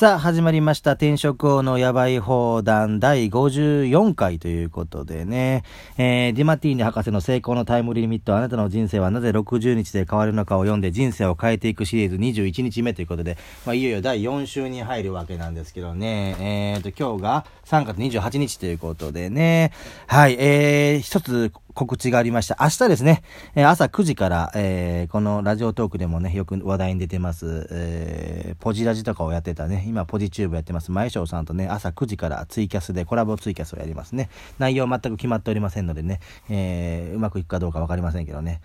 さあ、始まりました。転職王のやばい放談第54回ということでね、えー、ディマティーニ博士の成功のタイムリミット、あなたの人生はなぜ60日で変わるのかを読んで人生を変えていくシリーズ21日目ということで、まあ、いよいよ第4週に入るわけなんですけどね、えーと、今日が3月28日ということでね、はい、えー、一つ告知がありました。明日ですね、え、朝9時から、えー、このラジオトークでもね、よく話題に出てます、えー、ポジラジとかをやってたね、今ポジチューブやってます、前翔さんとね、朝9時からツイキャスでコラボツイキャスをやりますね。内容全く決まっておりませんのでね、えー、うまくいくかどうかわかりませんけどね、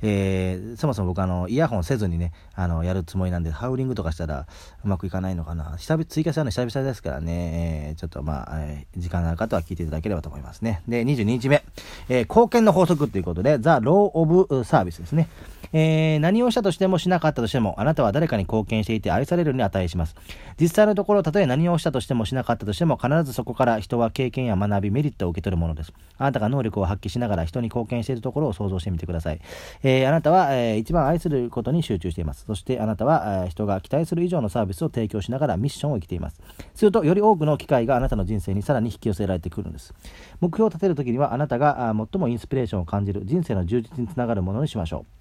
えー、そもそも僕あの、イヤホンせずにね、あの、やるつもりなんで、ハウリングとかしたらうまくいかないのかな。久々、ツイキャスやるの久々ですからね、えー、ちょっとまあ、えー、時間のある方は聞いていただければと思いますね。で、22日目、えー、貢献の法則ということで、ザ・ロー・オブ・サービスですね。えー、何をしたとしてもしなかったとしても、あなたは誰かに貢献していて愛されるに値します。実際のところ、たとえ何をしたとしてもしなかったとしても、必ずそこから人は経験や学び、メリットを受け取るものです。あなたが能力を発揮しながら人に貢献しているところを想像してみてください。えー、あなたは、えー、一番愛することに集中しています。そしてあなたは、えー、人が期待する以上のサービスを提供しながらミッションを生きています。すると、より多くの機会があなたの人生にさらに引き寄せられてくるんです。目標を立てるときには、あなたが最もインスピレーションを感じる人生の充実につながるものにしましょう。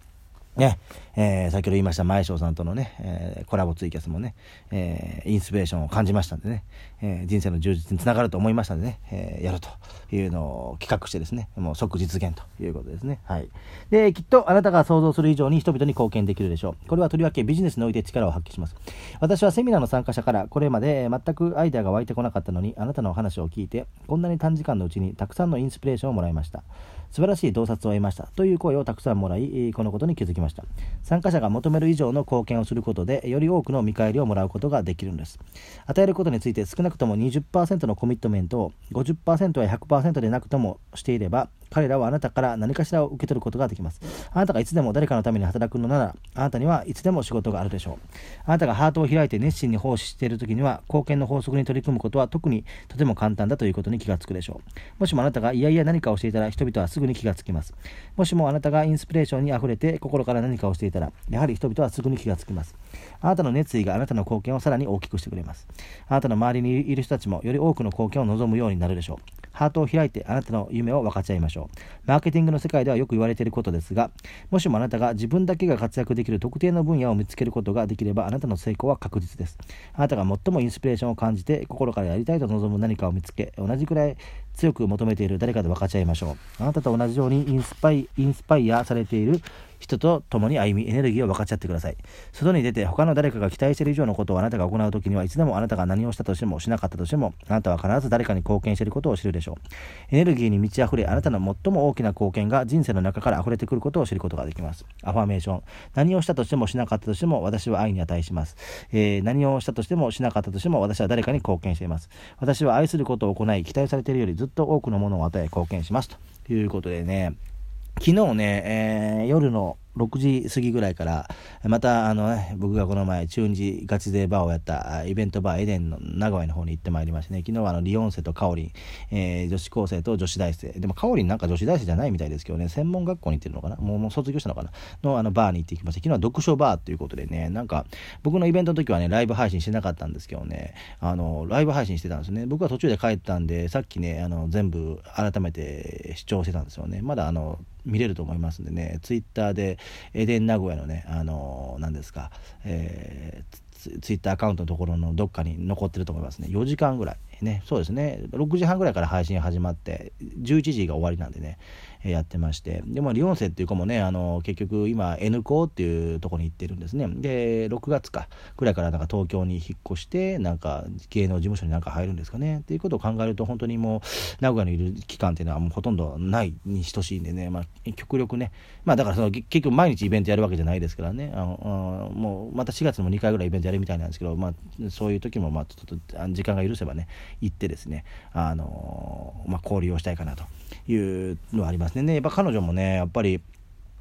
ね、えー、先ほど言いました前翔さんとのね、えー、コラボツイキャスもね、えー、インスピレーションを感じましたんでね、え人生の充実につながると思いましたんでね、えやるというのを企画してですね、もう即実現ということですね。はい。で、きっとあなたが想像する以上に人々に貢献できるでしょう。これはとりわけビジネスにおいて力を発揮します。私はセミナーの参加者からこれまで全くアイデアが湧いてこなかったのに、あなたのお話を聞いて、こんなに短時間のうちにたくさんのインスピレーションをもらいました。素晴らしい洞察を得ましたという声をたくさんもらい、このことに気づきました。参加者が求める以上の貢献をすることで、より多くの見返りをもらうことができるんです。与えることについて少なくとも20%のコミットメントを50%や100%でなくともしていれば、彼らはあなたから何かしらを受け取ることができます。あなたがいつでも誰かのために働くのなら、あなたにはいつでも仕事があるでしょう。あなたがハートを開いて熱心に奉仕している時には、貢献の法則に取り組むことは特にとても簡単だということに気がつくでしょう。もしもあなたがいやいや何かをしていたら、人々はすぐに気がつきます。もしもあなたがインスピレーションに溢れて心から何かをしていたら、やはり人々はすぐに気がつきます。あなたの熱意があなたの貢献をさらに大きくしてくれます。あなたの周りにいる人たちもより多くの貢献を望むようになるでしょう。ハートを開いてあなたの夢を分かち合いましょう。マーケティングの世界ではよく言われていることですが、もしもあなたが自分だけが活躍できる特定の分野を見つけることができれば、あなたの成功は確実です。あなたが最もインスピレーションを感じて、心からやりたいと望む何かを見つけ、同じくらい強く求めている誰かと分かち合いましょう。あなたと同じようにインスパイインスパイアされている人と共に歩み、エネルギーを分かち合ってください。外に出て他の誰かが期待している以上のことをあなたが行うときには、いつでもあなたが何をしたとしてもしなかったとしても、あなたは必ず誰かに貢献していることを知るでしょう。エネルギーに満ち溢れ、あなたの最も大きな貢献が人生の中から溢れてくることを知ることができます。アファメーション。何をしたとしてもしなかったとしても、私は愛に値します。えー、何をしたとしてもしなかったとしても、私は誰かに貢献しています。私は愛することを行い、期待されているよりずっと多くのものを与え、貢献します。ということでね、昨日ね、えー、夜の6時過ぎぐらいから、また、あのね、僕がこの前、中日ガチ勢バーをやったイベントバーエデンの名古屋の方に行ってまいりましてね、昨日はあの、リオンセとカオリン、えー、女子高生と女子大生、でもカオリンなんか女子大生じゃないみたいですけどね、専門学校に行ってるのかな？もうもう卒業したのかな？のあの、バーに行ってきました。昨日は読書バーっていうことでね、なんか、僕のイベントの時はね、ライブ配信してなかったんですけどね、あの、ライブ配信してたんですね。僕は途中で帰ったんで、さっきね、あの、全部改めて視聴してたんですよね。まだあの、見れると思いますんでね、ツイッターでエデン名古屋のね、あのー、何ですか、えー、ツイッターアカウントのところのどっかに残ってると思いますね。4時間ぐらい。ね、そうですね。6時半ぐらいから配信始まって、11時が終わりなんでね、やってまして、でも、リオンセっていう子もね、あの、結局今、N 校っていうとこに行ってるんですね。で、6月か、ぐらいからなんか東京に引っ越して、なんか芸能事務所になんか入るんですかね。っていうことを考えると、本当にもう、名古屋にいる期間っていうのはもうほとんどないに等しいんでね、まあ、極力ね、まあだからその、結局毎日イベントやるわけじゃないですからね、あのもう、また4月も2回ぐらいイベントやるみたいなんですけど、まあ、そういう時も、まあ、ちょっと、時間が許せばね、行ってですね、あのまあ、交流をしたいかなというのはあります。ね。やっぱ彼女もね、やっぱり、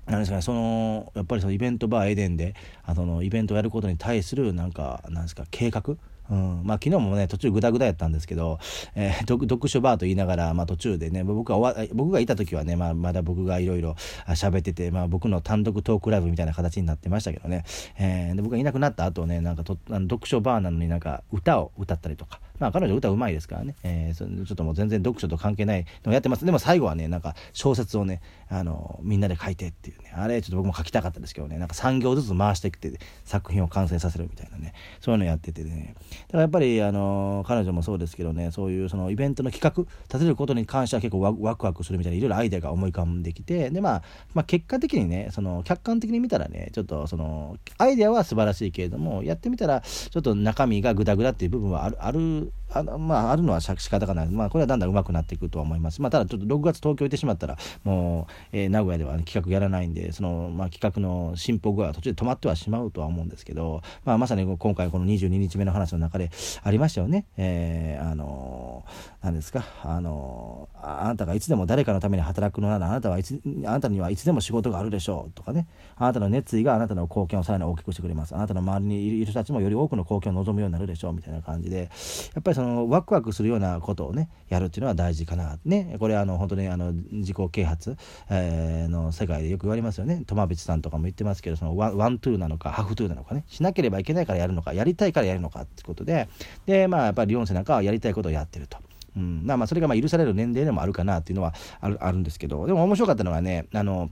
なんですかね、その、やっぱりそのイベントバーエデンで、あの、イベントをやることに対する、なんか、なんですか、計画？うん、まあ昨日もね途中グダグダやったんですけど、えー、読書バーと言いながら、まあ、途中でね僕が僕がいた時はね、まあ、まだ僕がいろいろ喋ってて、まあ、僕の単独トークライブみたいな形になってましたけどね、えー、で僕がいなくなった後ねなんかとあの読書バーなのになんか歌を歌ったりとか。まあ彼女歌うまいですからね、えー、ちょっともう全然読書と関係ないのをやってます。でも最後はね、なんか小説をね、あの、みんなで書いてっていうね、あれちょっと僕も書きたかったですけどね、なんか3行ずつ回してきて作品を完成させるみたいなね、そういうのやっててね、だからやっぱりあの彼女もそうですけどね。そういうそのイベントの企画立てることに関しては結構ワクワクするみたいないろいろアイデアが思い浮かんできて。で、まあ、まあ結果的にねその客観的に見たらねちょっとそのアイデアは素晴らしいけれどもやってみたらちょっと中身がグダグダっていう部分はあるあるあまああるのは仕方がない、まあ、これはだんだん上手くなっていくとは思います、まあ、ただちょっと6月東京行ってしまったらもう、えー、名古屋では、企画やらないんでその、まあ、企画の進歩具合は途中で止まってはしまうとは思うんですけど、まあ、まさに今回この22日目の話の中でありましたよね、えー、あの何ですか。あのあなたがいつでも誰かのために働くのならあなたはいつあなたにはいつでも仕事があるでしょうとかね。あなたの熱意があなたの貢献をさらに大きくしてくれます。あなたの周りにいる人たちもより多くの貢献を望むようになるでしょうみたいな感じでやっぱりそのワクワクするようなことをねやるっていうのは大事かな。ねこれあの本当にあの自己啓発、えー、の世界でよく言われますよね。苫淵さんとかも言ってますけどそのワワントゥーなのかハフトゥーなのかね。しなければいけないからやるのかやりたいからやるのかってことで。でまあやっぱりリオンセなんかはやりたいことをやってると。うん、まあそれがまあ許される年齢でもあるかなっていうのはあるあるんですけど。でも面白かったのがねあの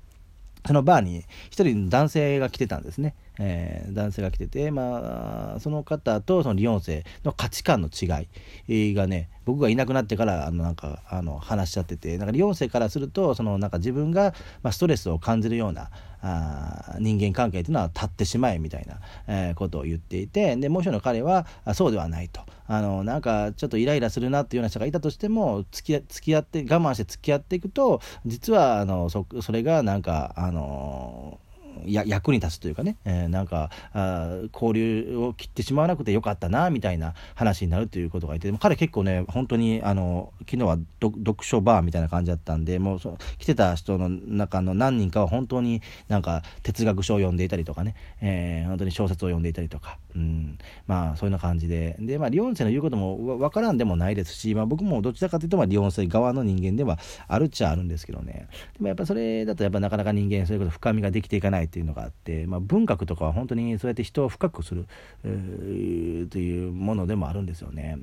そのバーに一人男性が来てたんですね。えー、男性が来てて、まあ、その方とそのリオンセの価値観の違いがね僕がいなくなってからあのなんかあの話しちゃっててなんかリオンセからするとそのなんか自分が、まあ、ストレスを感じるようなあ人間関係っていうのは立ってしまえみたいな、えー、ことを言っていてでもう一人の彼はそうではないとあのなんかちょっとイライラするなっていうような人がいたとしても付き付き合って我慢して付き合っていくと実はあのそそれがなんかあのや役に立つというかね、えー、なんかあ交流を切ってしまわなくてよかったなみたいな話になるということがいて彼結構ね本当にあの昨日は読書バーみたいな感じだったんでもうそ来てた人の中の何人かは本当になんか哲学書を読んでいたりとかね、えー、本当に小説を読んでいたりとか、うん、まあそういうような感じで。で、まあ、リオンセの言うこともわからんでもないですし、まあ、僕もどちらかというとまあリオンセ側の人間ではあるっちゃあるんですけどね。でもやっぱそれだとやっぱなかなか人間そういうこと深みができていかないっていうのがあって、まあ、文学とかは本当にそうやって人を深くする、えー、というものでもあるんですよね。う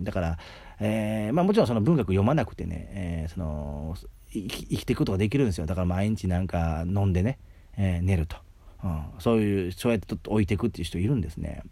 ん、だから、えーまあ、もちろんその文学読まなくてね、えー、その生き生きていくことができるんですよだから毎日なんか飲んでね、えー、寝ると。うん、そういうそうやって置いていくっていう人いるんですね。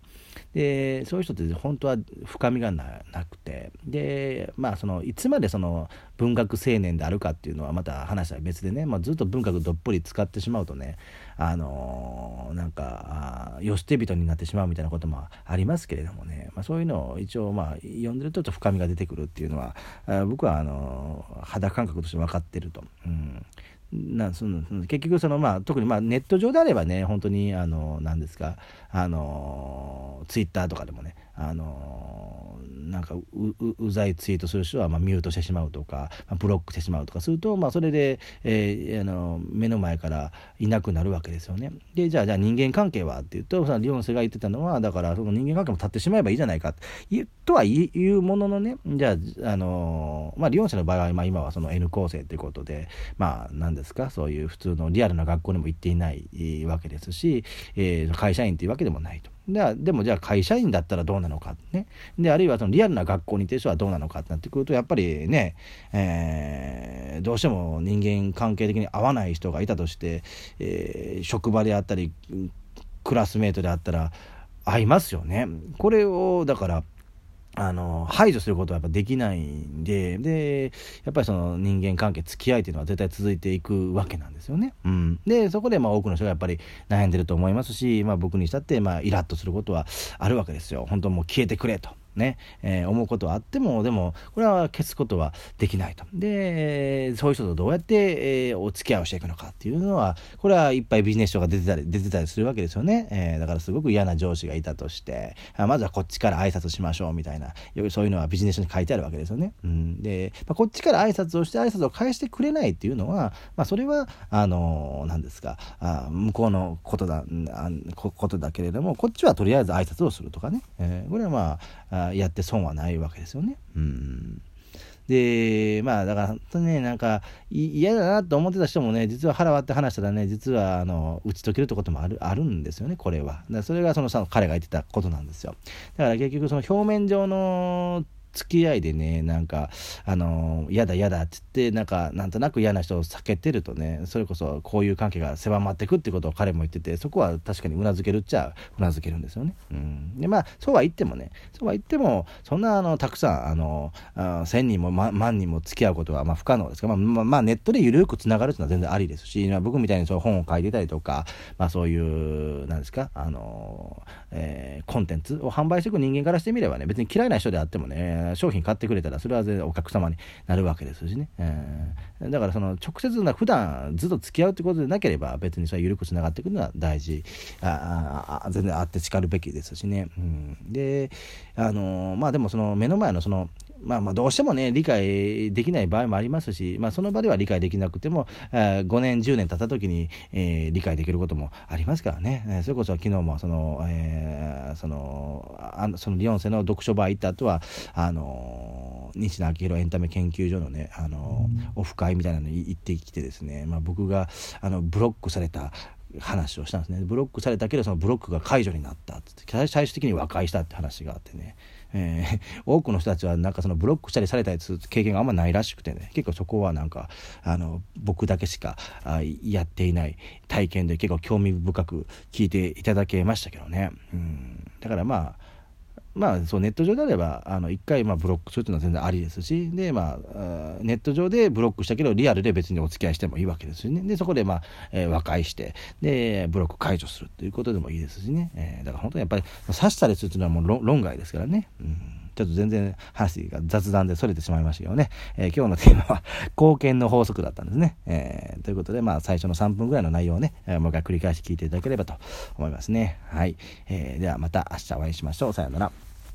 でそういう人って本当は深みがなくて。でまあそのいつまでその文学青年であるかっていうのはまた話は別でね、まあ、ずっと文学どっぷり使ってしまうとねあのー、なんかよ捨て人になってしまうみたいなこともありますけれどもね、まあ、そういうのを一応まあ読んでるとちょっと深みが出てくるっていうのは僕はあの肌感覚として分かってると。うん。なその結局その、まあ、特にまあネット上であればね本当にあの何ですかあのツイッターとかでもねあのなんかうざいツイートする人はまあミュートしてしまうとか、ブロックしてしまうとかすると、まあ、それで、えー、あの目の前からいなくなるわけですよね。でじゃあじゃあ人間関係はっていうとそのリオンセが言ってたのはだからその人間関係も立ってしまえばいいじゃないかとは言うもののねじゃあ、あのまあ、リオンセの場合は、まあ、今はその N 構成ということでまあ何ですかそういう普通のリアルな学校にも行っていないわけですし、えー、会社員というわけでもないと。ででもじゃあ会社員だったらどうなのかねであるいはそのリアルな学校にいてる人はどうなのかってなってくるとやっぱりね、えー、どうしても人間関係的に合わない人がいたとして、えー、職場であったりクラスメートであったら合いますよね。これをだからあの排除することはやっぱできないんででやっぱりその人間関係付き合いっていうのは絶対続いていくわけなんですよね。うん、でそこでまあ多くの人がやっぱり悩んでると思いますし、まあ、僕にしたってまあイラッとすることはあるわけですよ。本当もう消えてくれと。ね、えー、思うことはあっても、でも、これは消すことはできないと。で、そういう人とどうやって、えー、お付き合いをしていくのかっていうのは、これはいっぱいビジネス書が出てたり、出てたりするわけですよね。えー、だからすごく嫌な上司がいたとして、あまずはこっちから挨拶しましょうみたいな、そういうのはビジネス書に書いてあるわけですよね。うん、で、まあ、こっちから挨拶をして挨拶を返してくれないっていうのは、まあ、それは、あの何ですか、あ向こうのことだ、あことだけれども、こっちはとりあえず挨拶をするとかね。えー、これはまあ、あやって損はないわけですよね。うんで、まあ、だから本当にね、なんか、嫌だなと思ってた人もね、実は腹割って話したらね、実は、あの、打ち解けるってこともある、あるんですよね、これは。だそれがその、彼が言ってたことなんですよ。だから結局、その表面上の付き合いでね、なんか、あの、嫌だ嫌だって言って、なんか、なんとなく嫌な人を避けてるとね、それこそこういう関係が狭まってくってことを彼も言ってて、そこは確かにうなずけるっちゃうなずけるんですよね。うん。で、まあ、そうは言ってもね、そうは言っても、そんな、あの、たくさん、あの、あ1000人も、ま、万人も付き合うことは、まあ、不可能ですが、まあ、まあ、まあ、ネットで緩くつながるっていうのは全然ありですし、まあ、僕みたいにそう本を書いてたりとか、まあ、そういう、なんですか、あの、えー、コンテンツを販売していく人間からしてみればね、別に嫌いな人であってもね、商品買ってくれたらそれは全然お客様になるわけですしね、えー、だからその直接な普段ずっと付き合うってことでなければ別にそれ緩くつながっていくのは大事。ああ全然あってしかるべきですしね、うん、であのまあでもその目の前のそのまあまあどうしてもね、理解できない場合もありますし、まあその場では理解できなくても、えー、5年、10年経った時に、えー、理解できることもありますからね。えー、それこそ昨日もその、えー、その、あそのリオンセの読書バー行った後は、あの、西野昭弘エンタメ研究所のね、あの、オフ会みたいなのに行ってきてですね、まあ僕が、あの、ブロックされた、話をしたんですね。ブロックされたけどそのブロックが解除になった。って最終的に和解したって話があってね。えー、多くの人たちはなんかそのブロックしたりされたりする経験があんまないらしくてね。結構そこはなんかあの僕だけしかあやっていない体験で結構興味深く聞いていただけましたけどね、うん、だからまあまあ、そうネット上であればあの1回まあブロックするというのは全然ありですしで、まあ、ネット上でブロックしたけどリアルで別にお付き合いしてもいいわけですしねでそこで、まあえー、和解してでブロック解除するということでもいいですしね、えー、だから本当にやっぱり刺したりするというのはもう論外ですからね。うんちょっと全然話が雑談で逸れてしまいましたけどね、えー、今日のテーマは貢献の法則だったんですね。えー、ということで、まあ最初の3分ぐらいの内容をね、えー、もう一回繰り返し聞いていただければと思いますね。はい。えー、ではまた明日お会いしましょう。さようなら。